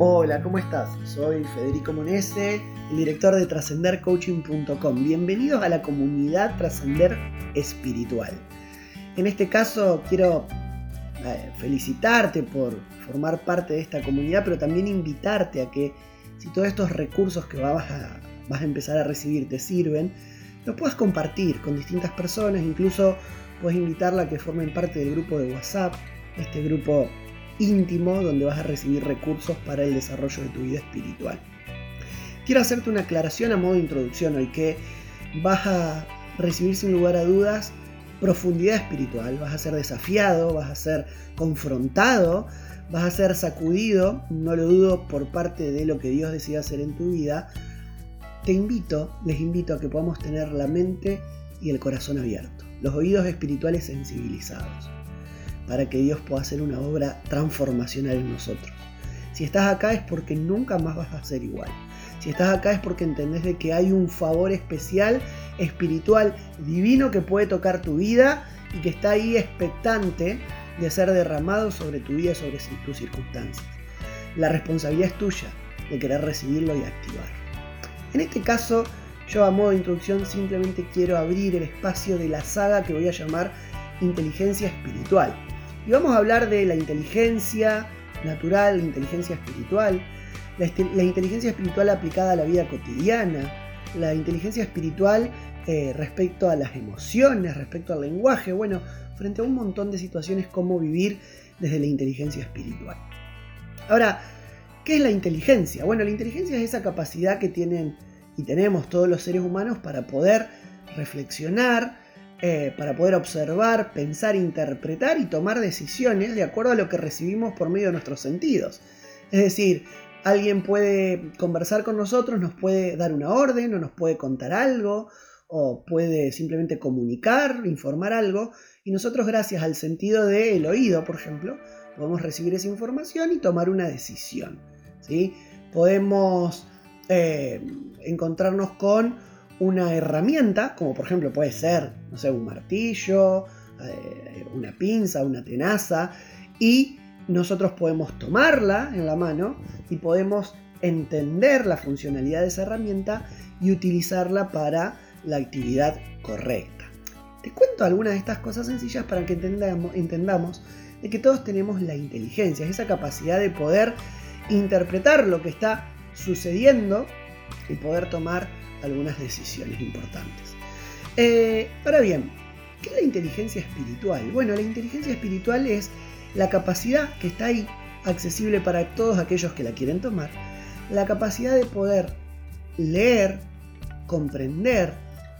Hola, ¿cómo estás? Soy Federico Monese, el director de trascendercoaching.com. Bienvenidos a la comunidad Trascender Espiritual. En este caso quiero eh, felicitarte por formar parte de esta comunidad, pero también invitarte a que si todos estos recursos que vas a, vas a empezar a recibir te sirven, los puedas compartir con distintas personas, incluso puedes invitarla a que formen parte del grupo de WhatsApp, este grupo íntimo donde vas a recibir recursos para el desarrollo de tu vida espiritual. Quiero hacerte una aclaración a modo de introducción hoy que vas a recibir sin lugar a dudas profundidad espiritual, vas a ser desafiado, vas a ser confrontado, vas a ser sacudido, no lo dudo, por parte de lo que Dios decida hacer en tu vida. Te invito, les invito a que podamos tener la mente y el corazón abierto, los oídos espirituales sensibilizados para que Dios pueda hacer una obra transformacional en nosotros. Si estás acá es porque nunca más vas a ser igual. Si estás acá es porque entendés de que hay un favor especial, espiritual, divino que puede tocar tu vida y que está ahí expectante de ser derramado sobre tu vida, sobre tus circunstancias. La responsabilidad es tuya de querer recibirlo y activar. En este caso, yo a modo de introducción simplemente quiero abrir el espacio de la saga que voy a llamar inteligencia espiritual. Y vamos a hablar de la inteligencia natural, la inteligencia espiritual, la, inteligencia espiritual aplicada a la vida cotidiana, la inteligencia espiritual eh, respecto a las emociones, respecto al lenguaje, bueno, frente a un montón de situaciones, cómo vivir desde la inteligencia espiritual. Ahora, ¿qué es la inteligencia? Bueno, la inteligencia es esa capacidad que tienen y tenemos todos los seres humanos para poder reflexionar, eh, para poder observar, pensar, interpretar y tomar decisiones de acuerdo a lo que recibimos por medio de nuestros sentidos. Es decir, alguien puede conversar con nosotros, nos puede dar una orden o nos puede contar algo o puede simplemente comunicar, informar algo y nosotros gracias al sentido del oído, por ejemplo, podemos recibir esa información y tomar una decisión. ¿sí? Podemos eh, encontrarnos con una herramienta, como por ejemplo puede ser, no sé, un martillo, eh, una pinza, una tenaza, y nosotros podemos tomarla en la mano y podemos entender la funcionalidad de esa herramienta y utilizarla para la actividad correcta. Te cuento algunas de estas cosas sencillas para que entendamos, entendamos de que todos tenemos la inteligencia, esa capacidad de poder interpretar lo que está sucediendo y poder tomar algunas decisiones importantes. Eh, ahora bien, ¿qué es la inteligencia espiritual? Bueno, la inteligencia espiritual es la capacidad que está ahí, accesible para todos aquellos que la quieren tomar, la capacidad de poder leer, comprender,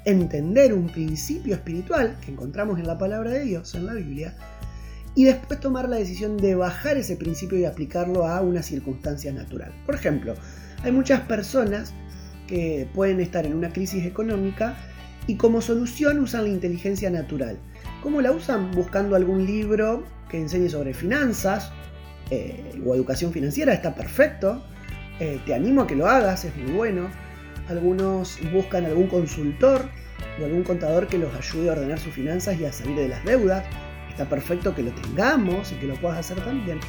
entender un principio espiritual que encontramos en la palabra de Dios, en la Biblia, y después tomar la decisión de bajar ese principio y aplicarlo a una circunstancia natural. Por ejemplo, hay muchas personas que pueden estar en una crisis económica y como solución usan la inteligencia natural. ¿Cómo la usan? Buscando algún libro que enseñe sobre finanzas eh, o educación financiera, está perfecto. Eh, te animo a que lo hagas, es muy bueno. Algunos buscan algún consultor o algún contador que los ayude a ordenar sus finanzas y a salir de las deudas. Está perfecto que lo tengamos y que lo puedas hacer también.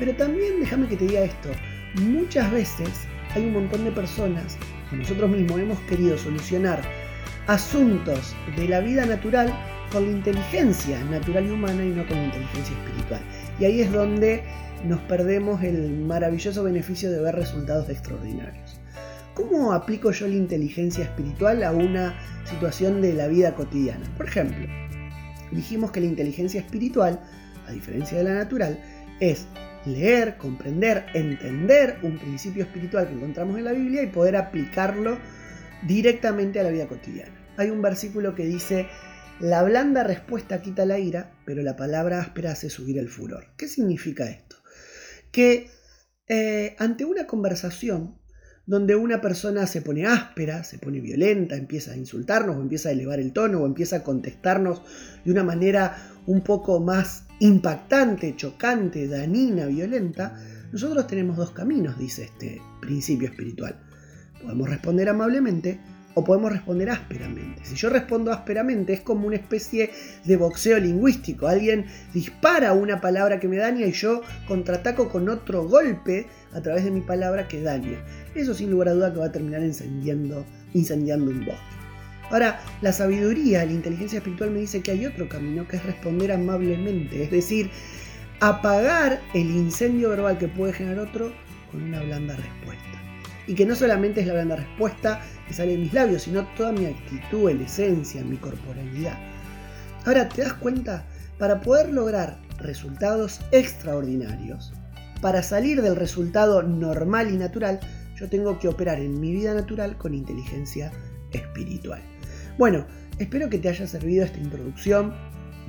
Pero también déjame que te diga esto, muchas veces hay un montón de personas nosotros mismos hemos querido solucionar asuntos de la vida natural con la inteligencia natural y humana y no con la inteligencia espiritual. Y ahí es donde nos perdemos el maravilloso beneficio de ver resultados extraordinarios. ¿Cómo aplico yo la inteligencia espiritual a una situación de la vida cotidiana? Por ejemplo, dijimos que la inteligencia espiritual, a diferencia de la natural, es leer, comprender, entender un principio espiritual que encontramos en la Biblia y poder aplicarlo directamente a la vida cotidiana. Hay un versículo que dice, la blanda respuesta quita la ira, pero la palabra áspera hace subir el furor. ¿Qué significa esto? Que eh, ante una conversación donde una persona se pone áspera, se pone violenta, empieza a insultarnos o empieza a elevar el tono o empieza a contestarnos de una manera un poco más impactante, chocante, danina, violenta, nosotros tenemos dos caminos, dice este principio espiritual. Podemos responder amablemente o podemos responder ásperamente. Si yo respondo ásperamente es como una especie de boxeo lingüístico. Alguien dispara una palabra que me daña y yo contraataco con otro golpe a través de mi palabra que daña. Eso sin lugar a duda que va a terminar incendiando, incendiando un bosque. Ahora, la sabiduría, la inteligencia espiritual me dice que hay otro camino que es responder amablemente, es decir, apagar el incendio verbal que puede generar otro con una blanda respuesta. Y que no solamente es la blanda respuesta que sale de mis labios, sino toda mi actitud, la esencia, mi corporalidad. Ahora, ¿te das cuenta? Para poder lograr resultados extraordinarios, para salir del resultado normal y natural, yo tengo que operar en mi vida natural con inteligencia espiritual. Bueno, espero que te haya servido esta introducción.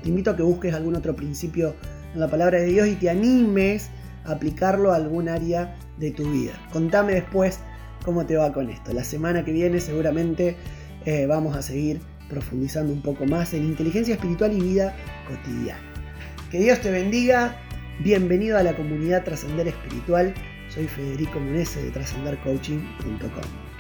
Te invito a que busques algún otro principio en la palabra de Dios y te animes a aplicarlo a algún área de tu vida. Contame después cómo te va con esto. La semana que viene seguramente eh, vamos a seguir profundizando un poco más en inteligencia espiritual y vida cotidiana. Que Dios te bendiga. Bienvenido a la comunidad Trascender Espiritual. Soy Federico Munese de trascendercoaching.com.